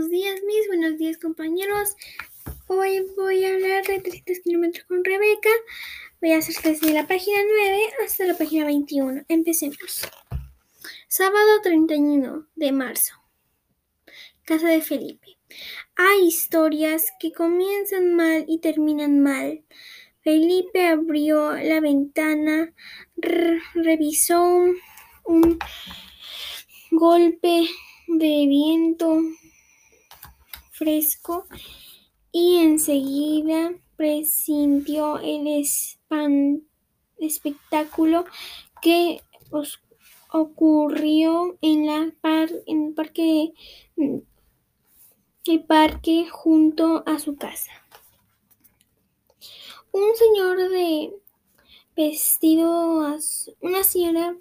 buenos días, mis buenos días, compañeros. Hoy voy a hablar de 300 kilómetros con Rebeca. Voy a hacer desde la página 9 hasta la página 21. Empecemos. Sábado 31 de marzo. Casa de Felipe. Hay historias que comienzan mal y terminan mal. Felipe abrió la ventana, revisó un golpe de viento fresco y enseguida presintió el espectáculo que ocurrió en, la en el parque, el parque junto a su casa. Un señor de vestido azul, una señora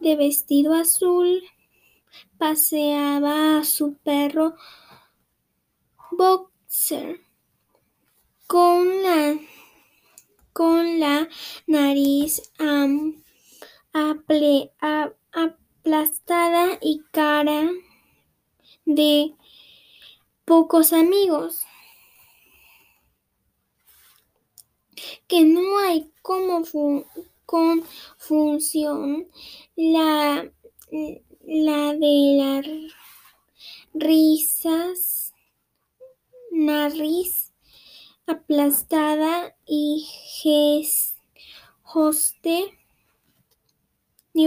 de vestido azul paseaba a su perro Boxer con la, con la nariz aplastada y cara de pocos amigos. Que no hay como con función la la de las risas, nariz aplastada y hoste,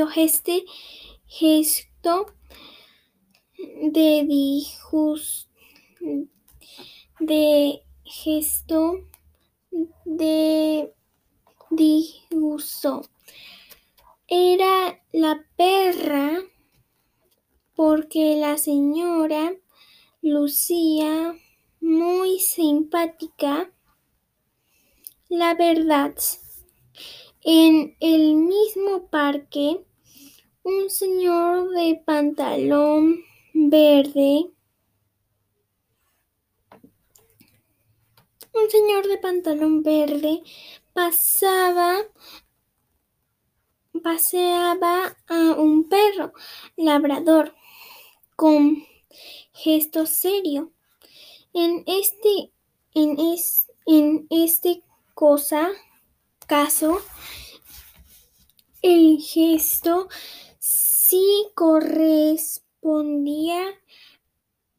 geste, gesto de disgusto, de gesto de disgusto. Era la perra porque la señora lucía muy simpática. La verdad, en el mismo parque, un señor de pantalón verde, un señor de pantalón verde pasaba paseaba a un perro labrador con gesto serio. En este, en en este cosa, caso, el gesto sí correspondía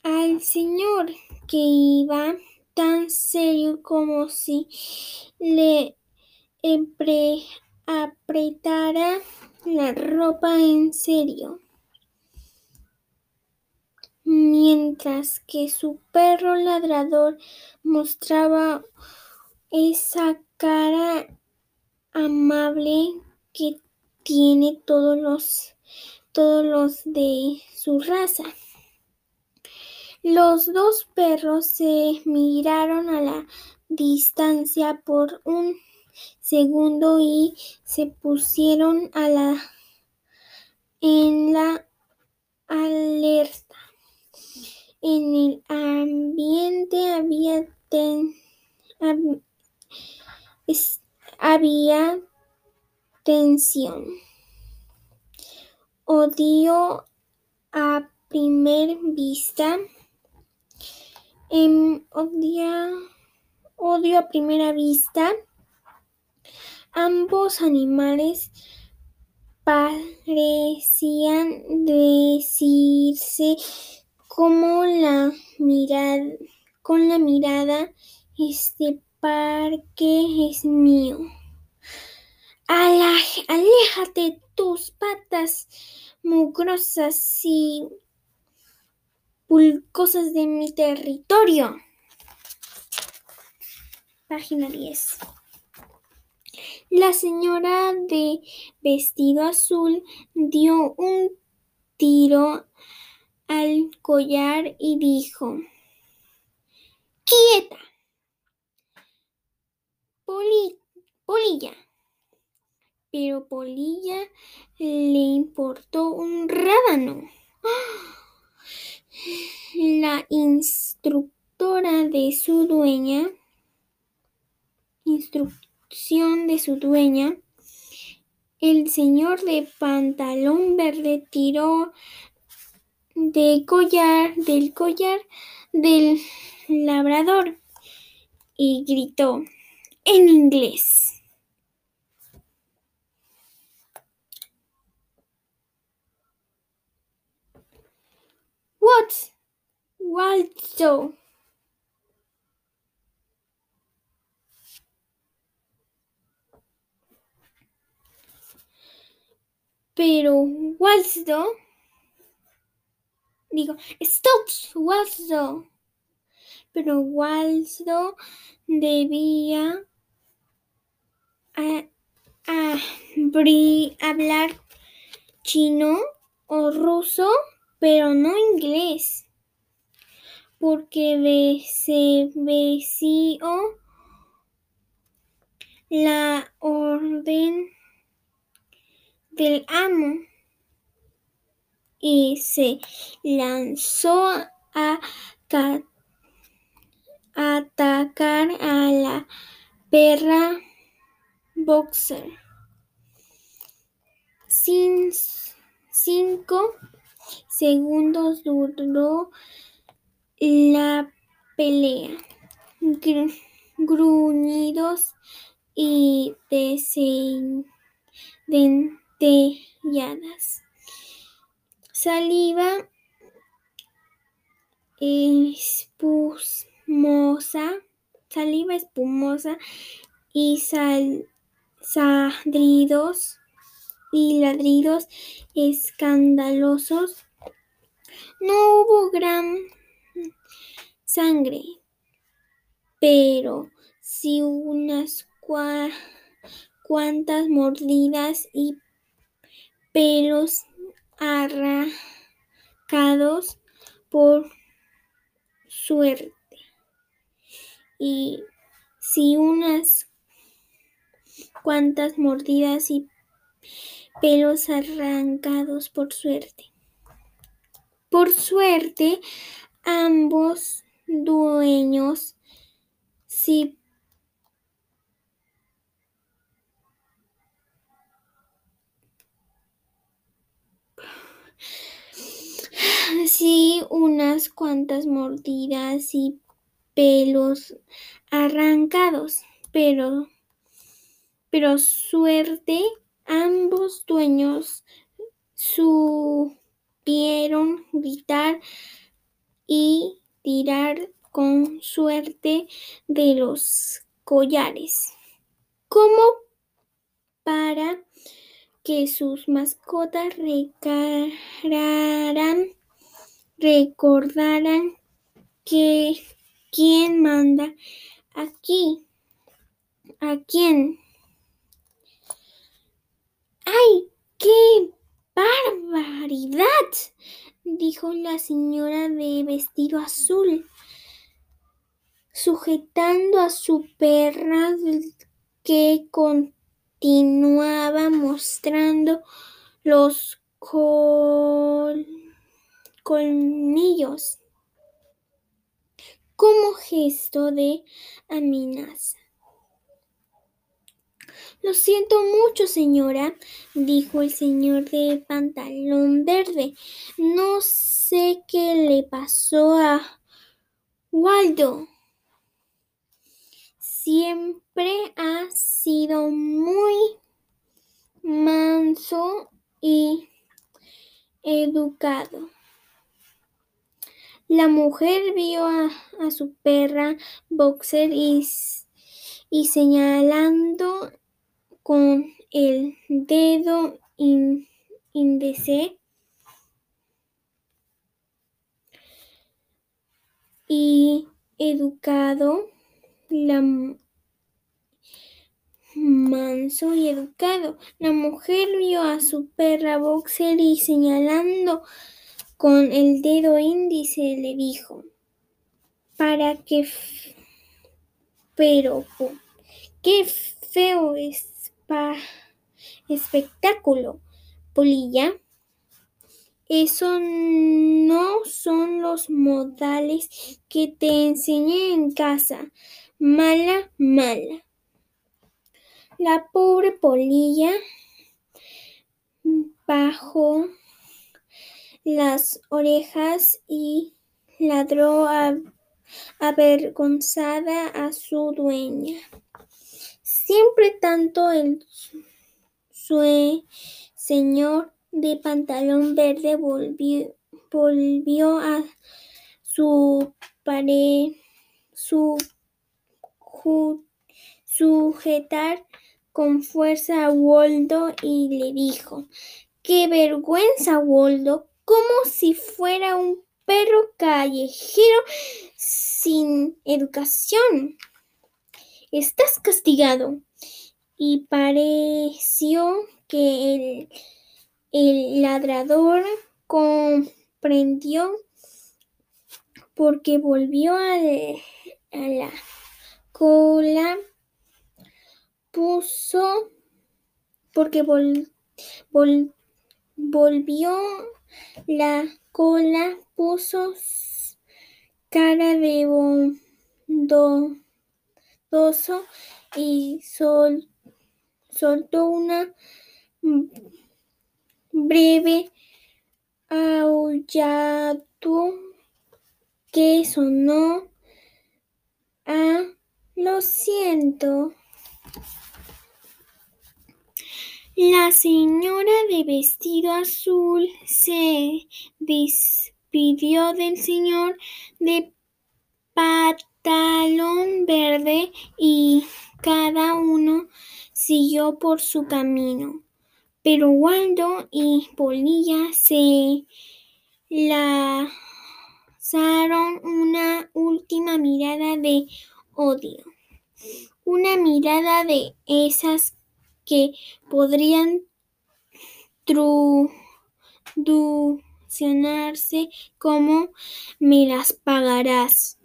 al señor que iba tan serio como si le apretara la ropa en serio mientras que su perro ladrador mostraba esa cara amable que tiene todos los todos los de su raza. Los dos perros se miraron a la distancia por un segundo y se pusieron a la en la alerta. En el ambiente había, había tensión, odio a primer vista, em, odio a primera vista. Ambos animales parecían decirse como la mirada, con la mirada, este parque es mío. aléjate tus patas mugrosas y pulcosas de mi territorio. Página 10. La señora de vestido azul dio un tiro al collar y dijo, quieta, Polilla. Pero Polilla le importó un rábano. La instructora de su dueña, instrucción de su dueña, el señor de pantalón verde tiró de collar, del collar del labrador y gritó en inglés. What? Waldo. Pero Waldo digo, stop, Waldo. Pero Waldo debía hablar chino o ruso, pero no inglés, porque se veció la orden del amo y se lanzó a atacar a la perra boxer. Sin cinco segundos duró la pelea. gruñidos y dentelladas. Saliva espumosa, saliva espumosa y sal, sadridos y ladridos escandalosos. No hubo gran sangre, pero sí unas cuantas mordidas y pelos arrancados por suerte. Y si unas cuantas mordidas y pelos arrancados por suerte. Por suerte, ambos dueños sí sí unas cuantas mordidas y pelos arrancados, pero pero suerte ambos dueños supieron gritar y tirar con suerte de los collares, como para que sus mascotas recordaran que quién manda aquí, a quién. ¡Ay, qué barbaridad! dijo la señora de vestido azul, sujetando a su perra que continuaba mostrando los colmillos como gesto de amenaza. Lo siento mucho, señora, dijo el señor de pantalón verde. No sé qué le pasó a Waldo. Siempre ha sido muy manso y educado. La mujer vio a, su perra boxer y, y señalando con el dedo índice y educado, la manso y educado. La mujer vio a su perra boxer y señalando con el dedo índice le dijo, para qué, pero qué feo es espectáculo, Polilla. Eso no son los modales que te enseñé en casa. Mala, mala. La pobre polilla bajó las orejas y ladró avergonzada a su dueña. Siempre tanto el señor de pantalón verde volvió, volvió a su pared, su, sujetar con fuerza a Waldo y le dijo, ¡Qué vergüenza, Waldo! Como si fuera un perro callejero sin educación. Estás castigado. Y pareció que el, el ladrador comprendió porque volvió a, la cola, puso, porque volvió la cola, puso cara de bondoso y soltó una breve aullado que sonó a lo siento. La señora de vestido azul se despidió del señor de pantalón verde y cada uno siguió por su camino. Pero Waldo y Polilla se lanzaron una última mirada de odio. Una mirada de esas que podrían traducirse como me las pagarás.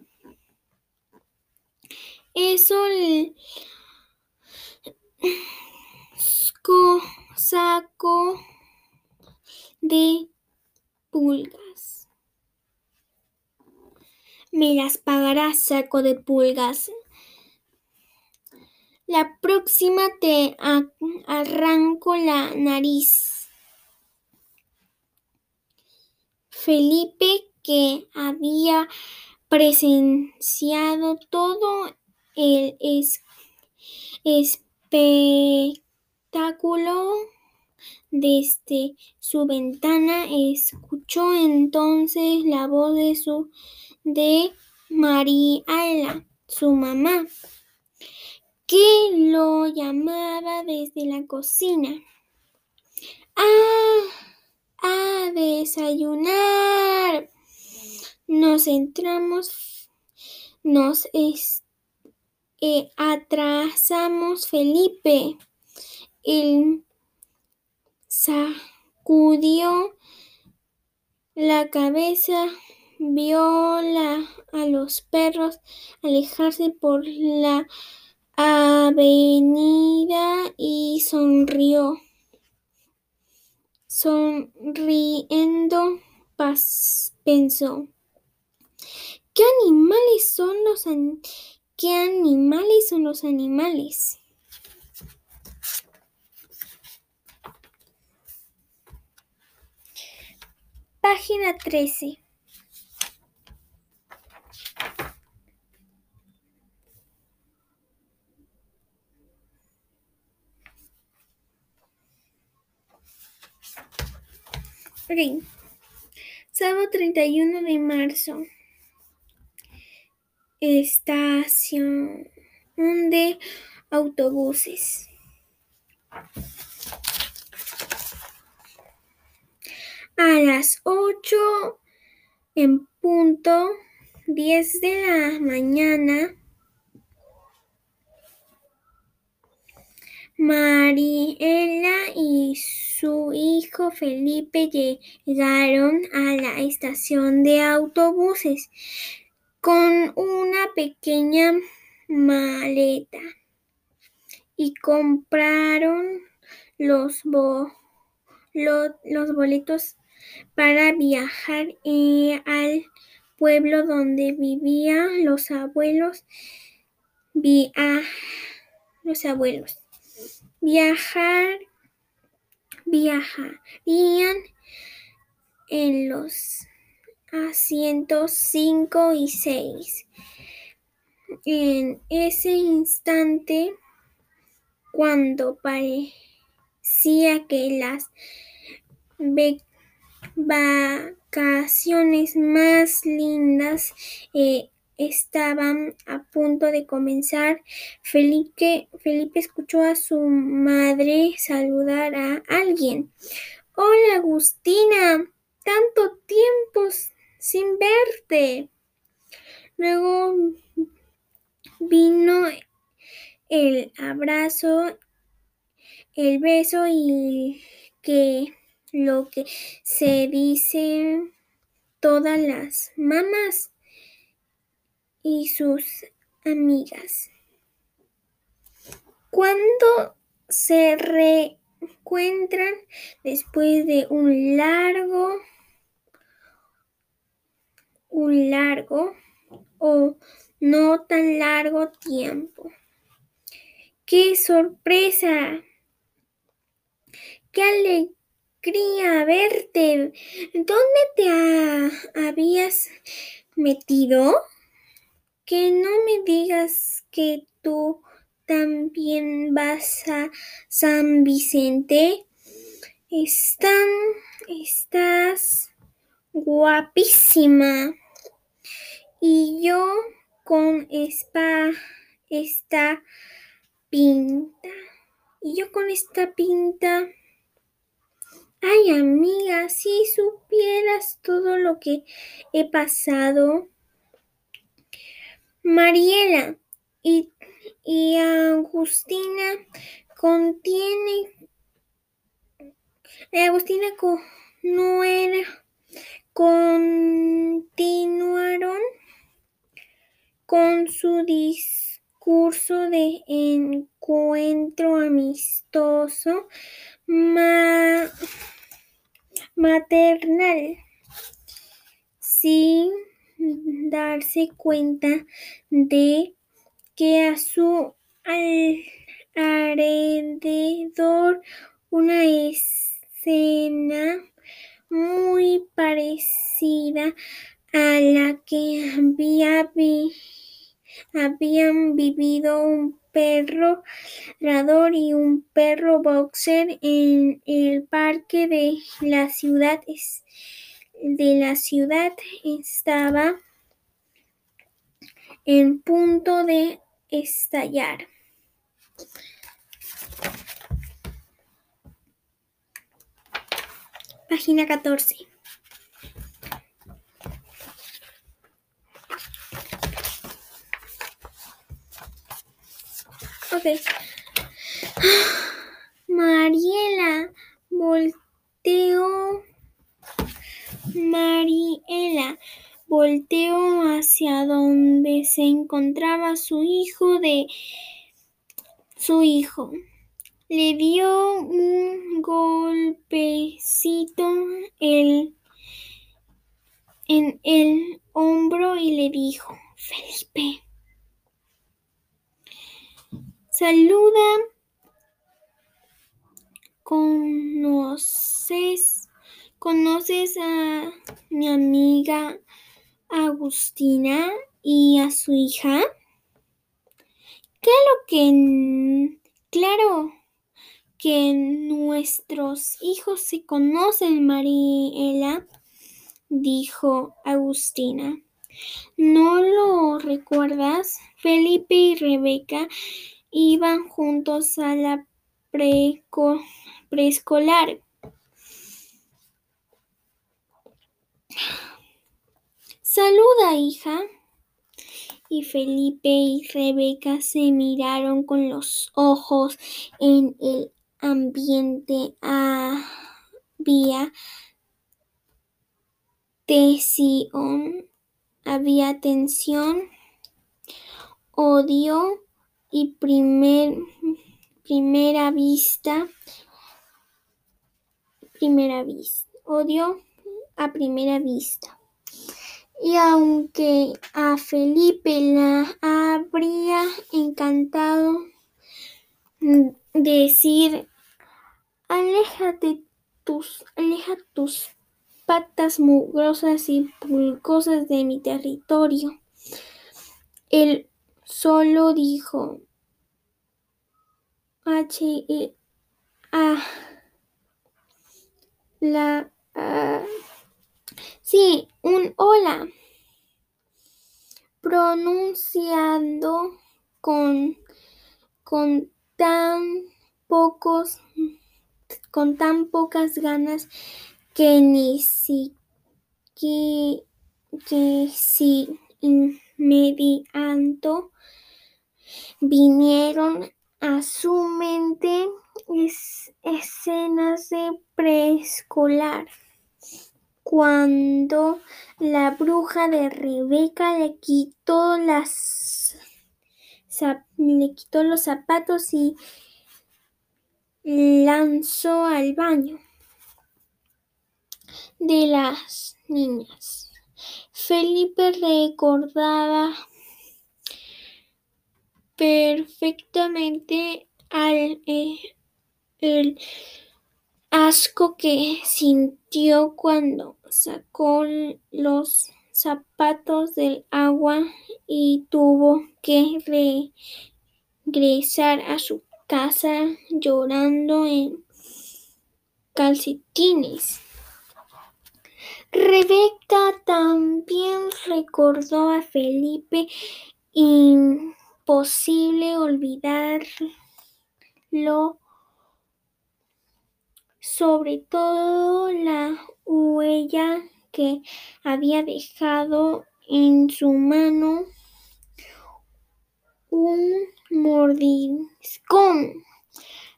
Eso saco de pulgas. Me las pagarás, saco de pulgas. La próxima te arranco la nariz. Felipe, que había presenciado todo el espectáculo desde su ventana, escuchó entonces la voz de su de María, su mamá que lo llamaba desde la cocina. ¡Ah! ¡A desayunar! Nos entramos, nos eh, atrasamos, Felipe. Él sacudió la cabeza, vio a los perros alejarse por la avenida y sonrió. Sonriendo pensó, ¿qué animales son los qué animales son los animales? Página 13. Ok. Sábado 31 de marzo. Estación de autobuses. A las 8 en punto, 10 de la mañana, Mariela y su hijo Felipe llegaron a la estación de autobuses con una pequeña maleta y compraron los, los boletos para viajar eh, al pueblo donde vivían los abuelos. los abuelos. Viajar viajarían en los asientos 5 y 6. En ese instante, cuando parecía que las vacaciones más lindas eh, estaban a punto de comenzar, Felipe, Felipe escuchó a su madre saludar a alguien. Hola, Agustina, tanto tiempo sin verte. Luego vino el abrazo, el beso y que lo que se dice todas las mamás y sus amigas. Cuando se reencuentran después de un largo, un largo o no tan largo tiempo. ¡Qué sorpresa! ¡Qué alegría verte! ¿Dónde te habías metido? Que no me digas que tú también vas a San Vicente. Están, estás guapísima. Y yo con esta, esta pinta. Y yo con esta pinta. Ay, amiga, si supieras todo lo que he pasado. Mariela y, y Agustina contiene. Agustina no era. Continuaron con su discurso de encuentro amistoso maternal sin darse cuenta de que a su alrededor una escena muy parecida a la que había habían vivido un perro ladrador y un perro boxer en el parque de la ciudad de la ciudad estaba en punto de estallar. Página 14. Ok. Mariela volteó. Mariela volteó hacia donde se encontraba su hijo de su hijo. Le dio un golpecito en el hombro y le dijo, Felipe, saluda, conoces, conoces a mi amiga Agustina y a su hija. Claro que, claro que nuestros hijos se conocen, Mariela, dijo Agustina. ¿No lo recuerdas? Felipe y Rebeca iban juntos a la preescolar. Saluda, hija. Y Felipe y Rebeca se miraron con los ojos en el ambiente. Había tensión, había tensión, odio y primer, primera vista, primera vista, odio a primera vista. Y aunque a Felipe la habría encantado decir, aléjate tus, aleja tus patas mugrosas y pulgosas de mi territorio. Él solo dijo H E A la sí, un hola. Pronunciando con con tan pocos con tan pocas ganas que ni si que, que si inmediato vinieron a su mente escenas de preescolar cuando la bruja de Rebeca le quitó las le quitó los zapatos y lanzó al baño de las niñas. Felipe recordaba perfectamente al, eh, el asco que sintió cuando sacó los zapatos del agua y tuvo que regresar a su casa llorando en calcetines. Rebeca también recordó a Felipe imposible olvidarlo, sobre todo la huella que había dejado en su mano un mordiscón.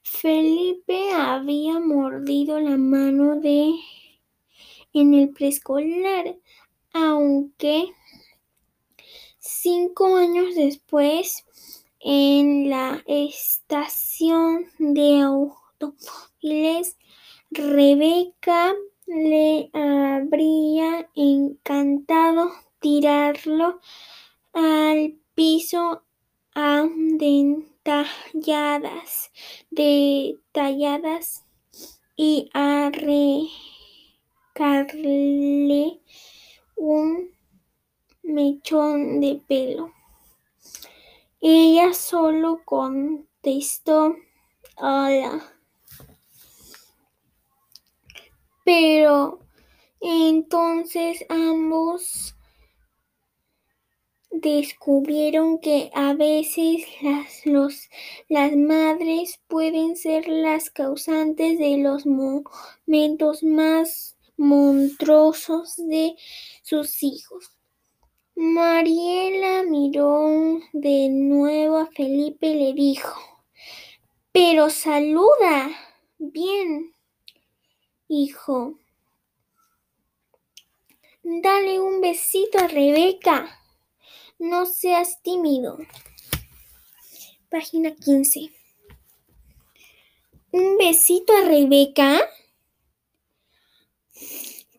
Felipe había mordido la mano de en el preescolar, aunque cinco años después, en la estación de automóviles, Rebeca le habría encantado tirarlo al piso a dentalladas, detalladas y arrancarle un mechón de pelo. Ella solo contestó hola. Pero entonces ambos descubrieron que a veces las, las madres pueden ser las causantes de los momentos más monstruosos de sus hijos. Mariela miró de nuevo a Felipe y le dijo, pero saluda. Bien, hijo. Dale un besito a Rebeca. No seas tímido. Página 15. ¿Un besito a Rebeca?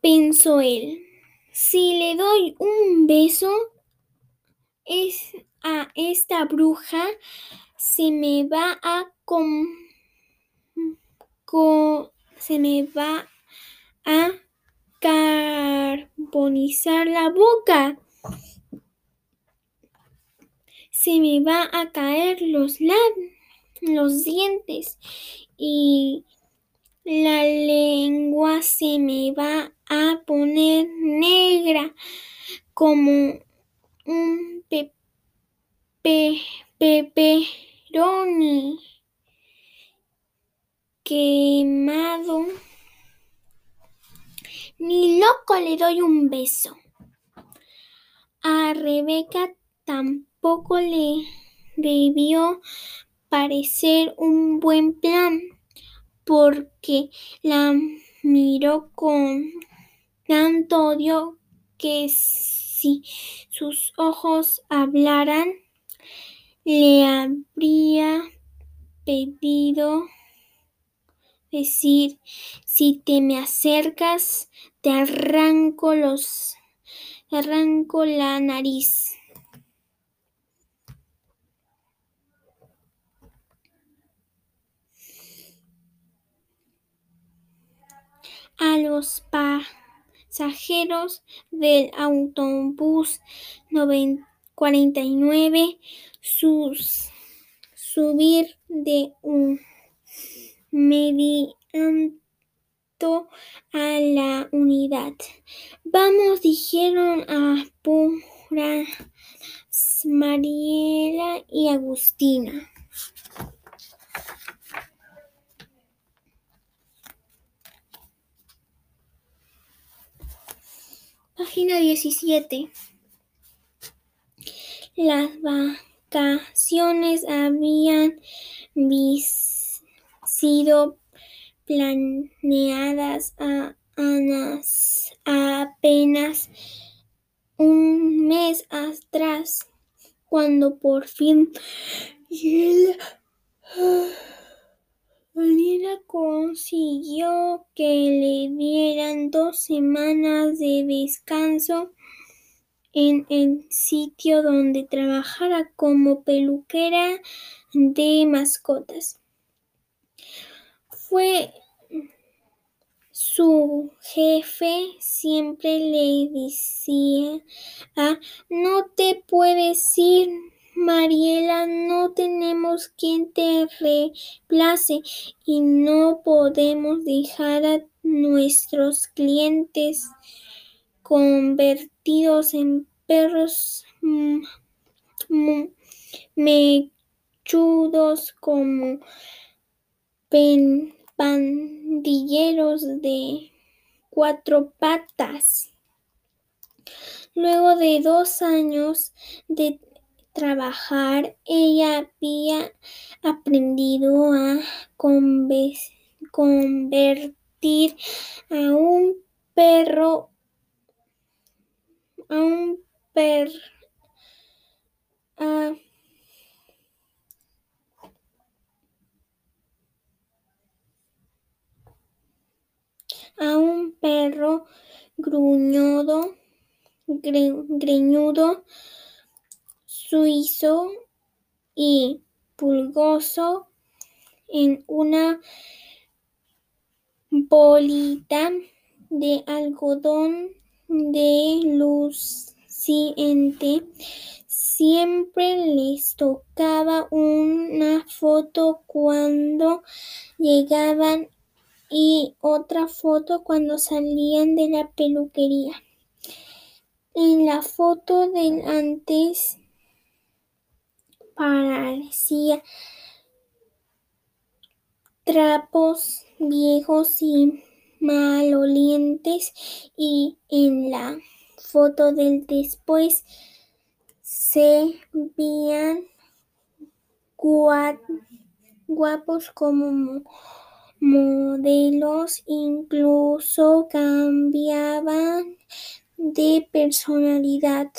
Pensó él. Si le doy un beso es a esta bruja, se me va a com, se me va a carbonizar la boca. Se me va a caer los los dientes y la lengua se me va a poner negra como un pepe, pepperoni quemado. Ni loco le doy un beso. A Rebeca tampoco le debió parecer un buen plan, porque la miró con tanto odio que si sus ojos hablaran, le habría pedido decir, si te me acercas, te arranco los, te arranco la nariz. A los pasajeros del autobús 49 sus, subir de un mediante a la unidad. Vamos, dijeron a Pura Mariela y Agustina. Página 17. Las vacaciones habían sido planeadas a apenas un mes atrás, cuando por fin Mariela consiguió que le dieran dos semanas de descanso en el sitio donde trabajara como peluquera de mascotas. Su jefe siempre le decía, ah, no te puedes ir, Mariela, no tenemos quien te reemplace y no podemos dejar a nuestros clientes convertidos en perros mechudos como pandilleros de cuatro patas. Luego de dos años de trabajar, ella había aprendido a convertir a un perro a un perro a, a un perro gruñudo, greñudo, suizo y pulgoso en una bolita de algodón de luciente. Siempre les tocaba una foto cuando llegaban y otra foto cuando salían de la peluquería. En la foto del antes parecía trapos viejos y malolientes y en la foto del después se veían guapos como modelos, incluso cambiaban de personalidad.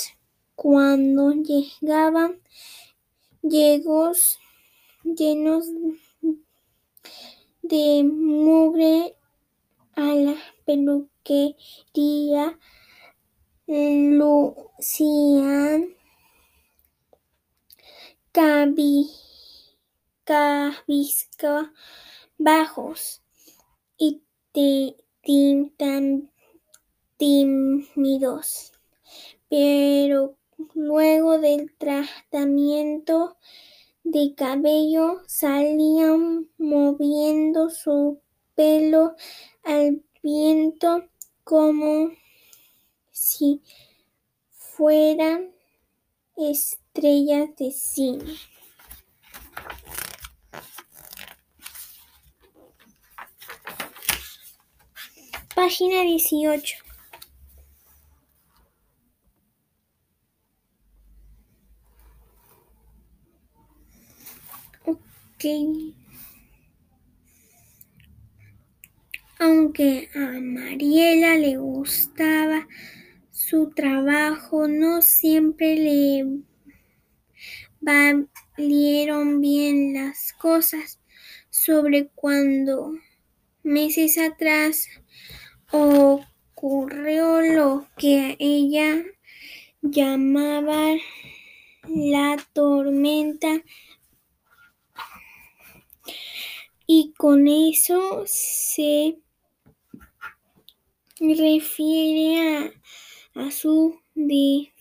Cuando llegaban llegos llenos de mugre a la peluquería lucían cabizca bajos y tímidos, pero luego del tratamiento de cabello salían moviendo su pelo al viento como si fueran estrellas de cine. Página 18. Ok. Aunque a Mariela le gustaba su trabajo, no siempre le valieron bien las cosas. Sobre cuando meses atrás ocurrió lo que ella llamaba la tormenta. Y con eso se refiere a, su di-